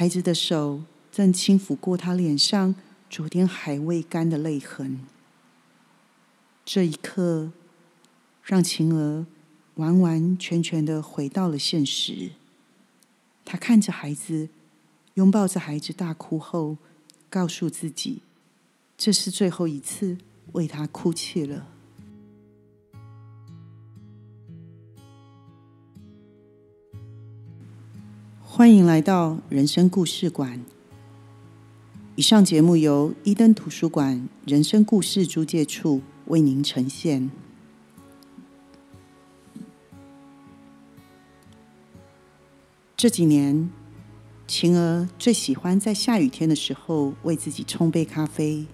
孩子的手正轻抚过他脸上昨天还未干的泪痕。这一刻，让晴儿完完全全的回到了现实。他看着孩子，拥抱着孩子大哭后，告诉自己，这是最后一次为他哭泣了。欢迎来到人生故事馆。以上节目由伊登图书馆人生故事租借处为您呈现。这几年，晴儿最喜欢在下雨天的时候为自己冲杯咖啡，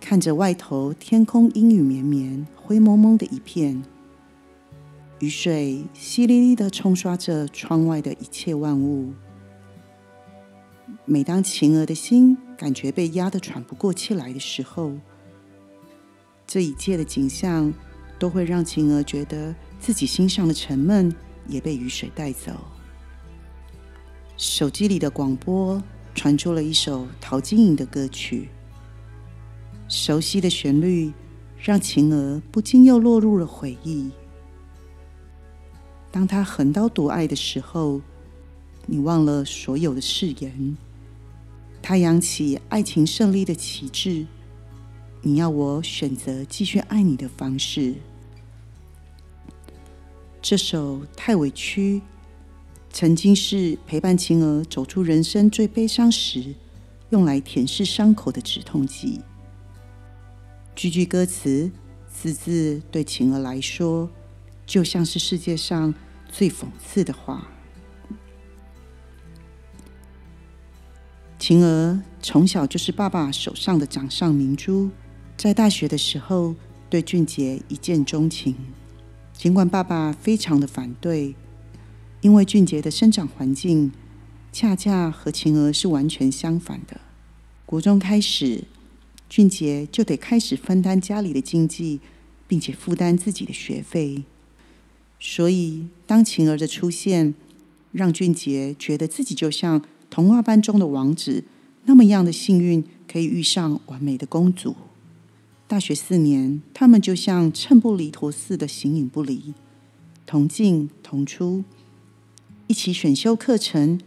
看着外头天空阴雨绵绵、灰蒙蒙的一片。雨水淅沥沥的冲刷着窗外的一切万物。每当晴儿的心感觉被压得喘不过气来的时候，这一切的景象都会让晴儿觉得自己心上的沉闷也被雨水带走。手机里的广播传出了一首陶晶莹的歌曲，熟悉的旋律让晴儿不禁又落入了回忆。当他横刀夺爱的时候，你忘了所有的誓言。他扬起爱情胜利的旗帜，你要我选择继续爱你的方式。这首太委屈，曾经是陪伴晴儿走出人生最悲伤时，用来舔舐伤口的止痛剂。句句歌词，字字对晴儿来说。就像是世界上最讽刺的话。晴儿从小就是爸爸手上的掌上明珠，在大学的时候对俊杰一见钟情。尽管爸爸非常的反对，因为俊杰的生长环境恰恰和晴儿是完全相反的。国中开始，俊杰就得开始分担家里的经济，并且负担自己的学费。所以，当晴儿的出现，让俊杰觉得自己就像童话般中的王子，那么样的幸运，可以遇上完美的公主。大学四年，他们就像秤不离砣似的形影不离，同进同出，一起选修课程，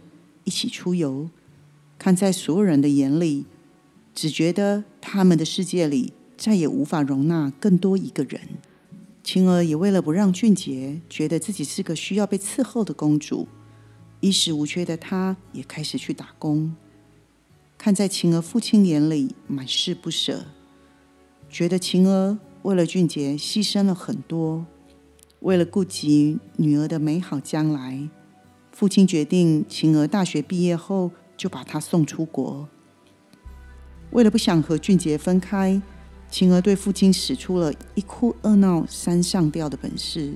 一起出游。看在所有人的眼里，只觉得他们的世界里再也无法容纳更多一个人。晴儿也为了不让俊杰觉得自己是个需要被伺候的公主，衣食无缺的她也开始去打工。看在晴儿父亲眼里，满是不舍，觉得晴儿为了俊杰牺牲了很多。为了顾及女儿的美好将来，父亲决定晴儿大学毕业后就把她送出国。为了不想和俊杰分开。晴儿对父亲使出了一哭二闹三上吊的本事，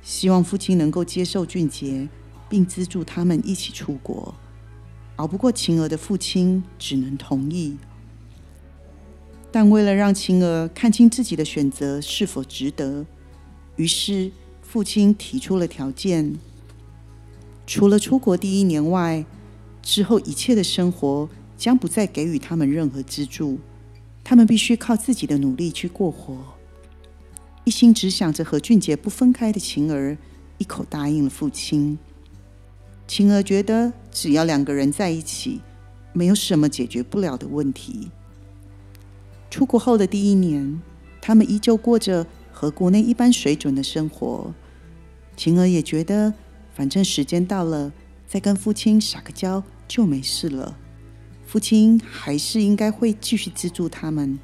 希望父亲能够接受俊杰，并资助他们一起出国。熬不过晴儿的父亲，只能同意。但为了让晴儿看清自己的选择是否值得，于是父亲提出了条件：除了出国第一年外，之后一切的生活将不再给予他们任何资助。他们必须靠自己的努力去过活。一心只想着和俊杰不分开的晴儿，一口答应了父亲。晴儿觉得，只要两个人在一起，没有什么解决不了的问题。出国后的第一年，他们依旧过着和国内一般水准的生活。晴儿也觉得，反正时间到了，再跟父亲撒个娇就没事了。父亲还是应该会继续资助他们。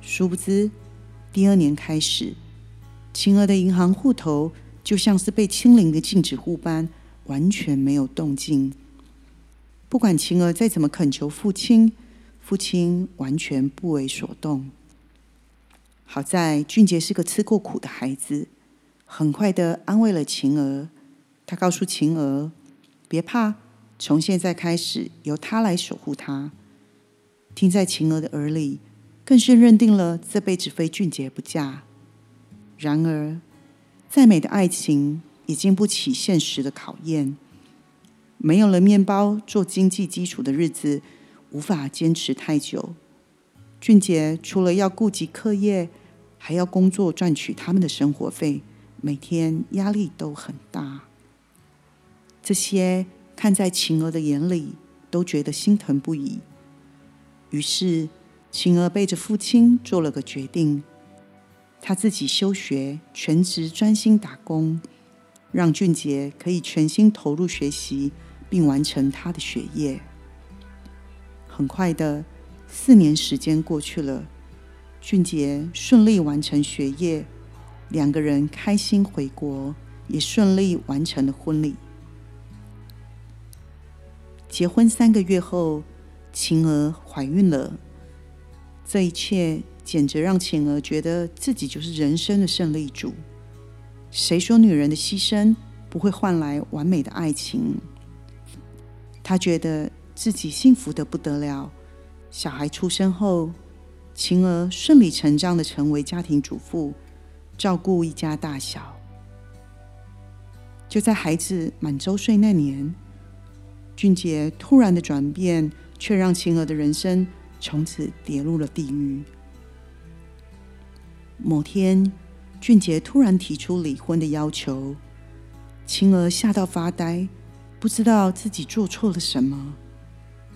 殊不知，第二年开始，晴儿的银行户头就像是被清零的禁止户般，完全没有动静。不管晴儿再怎么恳求父亲，父亲完全不为所动。好在俊杰是个吃过苦的孩子，很快的安慰了晴儿。他告诉晴儿：“别怕。”从现在开始，由他来守护她。听在晴儿的耳里，更是认定了这辈子非俊杰不嫁。然而，再美的爱情也经不起现实的考验。没有了面包做经济基础的日子，无法坚持太久。俊杰除了要顾及课业，还要工作赚取他们的生活费，每天压力都很大。这些看在晴儿的眼里，都觉得心疼不已。于是，晴儿背着父亲做了个决定：他自己休学，全职专心打工，让俊杰可以全心投入学习，并完成他的学业。很快的，四年时间过去了，俊杰顺利完成学业，两个人开心回国，也顺利完成了婚礼。结婚三个月后。晴儿怀孕了，这一切简直让晴儿觉得自己就是人生的胜利组。谁说女人的牺牲不会换来完美的爱情？她觉得自己幸福的不得了。小孩出生后，晴儿顺理成章的成为家庭主妇，照顾一家大小。就在孩子满周岁那年，俊杰突然的转变。却让晴儿的人生从此跌入了地狱。某天，俊杰突然提出离婚的要求，晴儿吓到发呆，不知道自己做错了什么。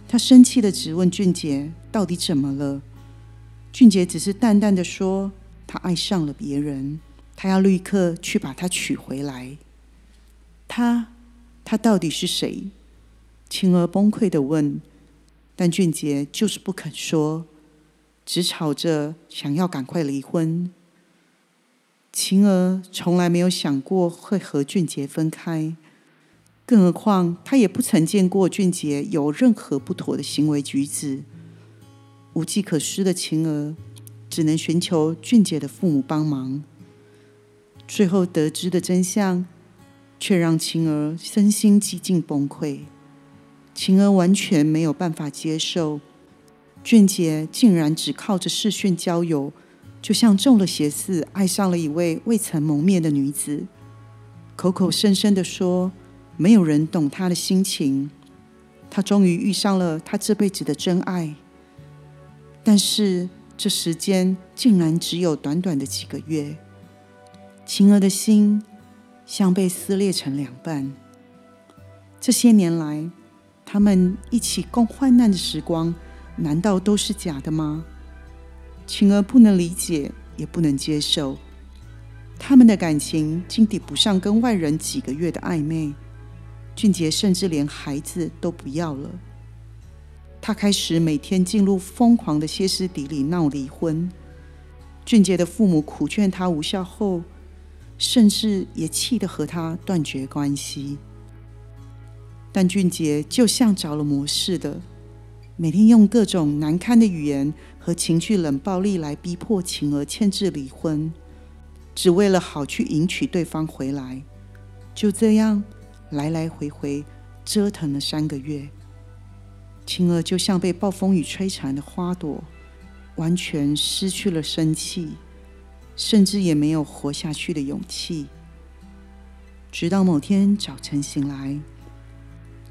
他生气的质问俊杰：“到底怎么了？”俊杰只是淡淡的说：“他爱上了别人，他要立刻去把她娶回来。”他，他到底是谁？晴儿崩溃的问。但俊杰就是不肯说，只吵着想要赶快离婚。晴儿从来没有想过会和俊杰分开，更何况他也不曾见过俊杰有任何不妥的行为举止。无计可施的晴儿只能寻求俊杰的父母帮忙。最后得知的真相，却让晴儿身心几近崩溃。晴儿完全没有办法接受，俊杰竟然只靠着视讯交友，就像中了邪似，爱上了一位未曾谋面的女子，口口声声的说没有人懂他的心情，他终于遇上了他这辈子的真爱。但是这时间竟然只有短短的几个月，晴儿的心像被撕裂成两半。这些年来。他们一起共患难的时光，难道都是假的吗？晴儿不能理解，也不能接受。他们的感情竟抵不上跟外人几个月的暧昧。俊杰甚至连孩子都不要了。他开始每天进入疯狂的歇斯底里闹离婚。俊杰的父母苦劝他无效后，甚至也气得和他断绝关系。但俊杰就像着了魔似的，每天用各种难堪的语言和情绪冷暴力来逼迫晴儿签字离婚，只为了好去迎娶对方回来。就这样来来回回折腾了三个月，晴儿就像被暴风雨摧残的花朵，完全失去了生气，甚至也没有活下去的勇气。直到某天早晨醒来。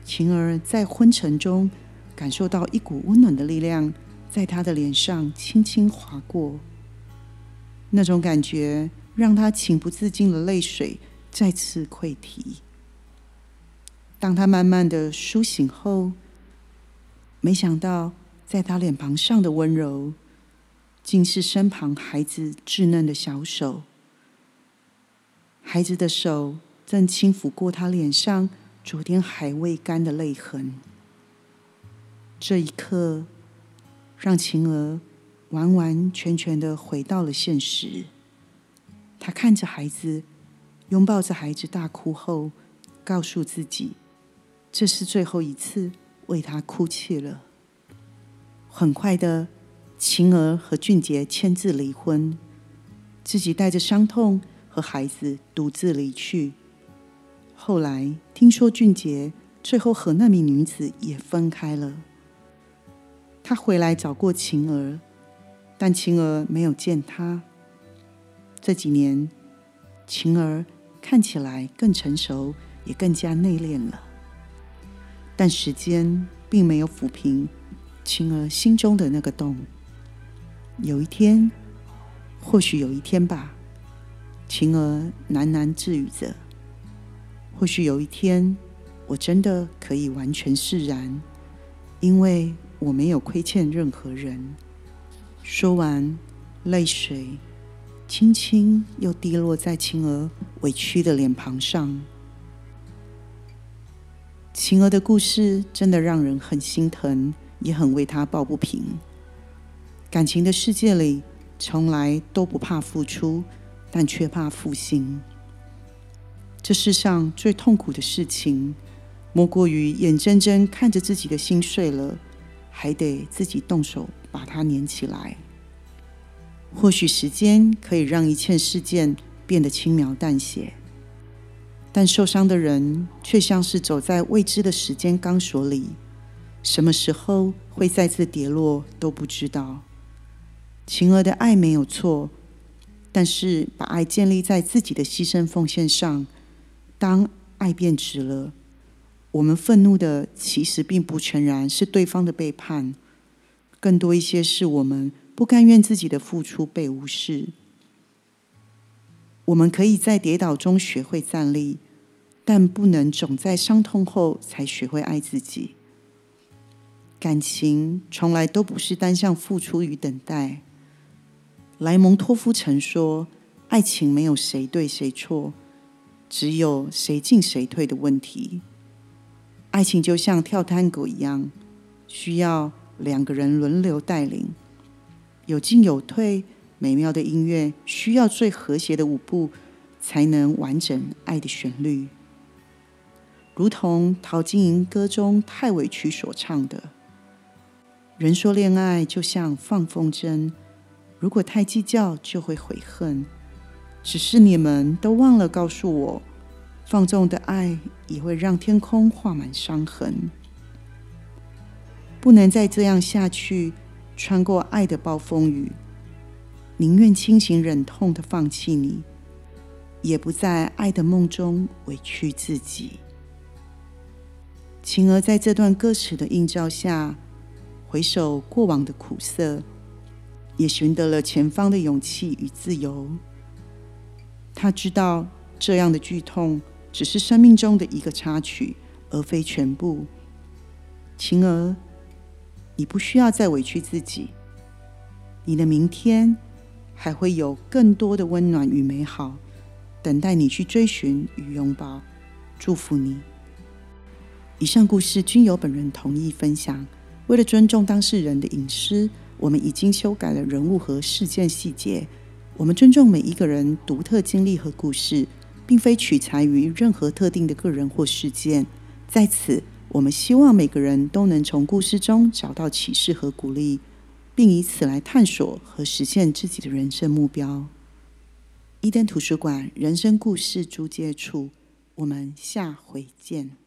晴儿在昏沉中感受到一股温暖的力量在她的脸上轻轻划过，那种感觉让她情不自禁的泪水再次溃堤。当她慢慢的苏醒后，没想到在她脸庞上的温柔，竟是身旁孩子稚嫩的小手。孩子的手正轻抚过她脸上。昨天还未干的泪痕，这一刻让晴儿完完全全的回到了现实。她看着孩子，拥抱着孩子大哭后，告诉自己，这是最后一次为他哭泣了。很快的，晴儿和俊杰签字离婚，自己带着伤痛和孩子独自离去。后来听说俊杰最后和那名女子也分开了。他回来找过晴儿，但晴儿没有见他。这几年，晴儿看起来更成熟，也更加内敛了。但时间并没有抚平晴儿心中的那个洞。有一天，或许有一天吧，晴儿喃喃自语着：“或许有一天，我真的可以完全释然，因为我没有亏欠任何人。”说完，泪水轻轻又滴落在晴儿委屈的脸庞上。晴儿的故事真的让人很心疼，也很为她抱不平。感情的世界里，从来都不怕付出，但却怕负心。这世上最痛苦的事情，莫过于眼睁睁看着自己的心碎了，还得自己动手把它粘起来。或许时间可以让一切事件变得轻描淡写，但受伤的人却像是走在未知的时间钢索里，什么时候会再次跌落都不知道。晴儿的爱没有错，但是把爱建立在自己的牺牲奉献上，当爱变质了，我们愤怒的其实并不全然是对方的背叛，更多一些是我们不甘愿自己的付出被无视。我们可以在跌倒中学会站立，但不能总在伤痛后才学会爱自己。感情从来都不是单向付出与等待。莱蒙托夫曾说：“爱情没有谁对谁错，只有谁进谁退的问题。爱情就像跳探戈一样，需要两个人轮流带领，有进有退。美妙的音乐需要最和谐的舞步，才能完整爱的旋律。如同《陶晶莹歌》中太委屈所唱的：‘人说恋爱就像放风筝。’”如果太计较，就会悔恨。只是你们都忘了告诉我，放纵的爱也会让天空画满伤痕。不能再这样下去，穿过爱的暴风雨，宁愿清醒忍痛的放弃你，也不在爱的梦中委屈自己。晴儿在这段歌词的映照下，回首过往的苦涩。也寻得了前方的勇气与自由。他知道这样的剧痛只是生命中的一个插曲，而非全部。晴儿，你不需要再委屈自己。你的明天还会有更多的温暖与美好等待你去追寻与拥抱。祝福你。以上故事均由本人同意分享。为了尊重当事人的隐私。我们已经修改了人物和事件细节。我们尊重每一个人独特经历和故事，并非取材于任何特定的个人或事件。在此，我们希望每个人都能从故事中找到启示和鼓励，并以此来探索和实现自己的人生目标。伊登图书馆人生故事租借处，我们下回见。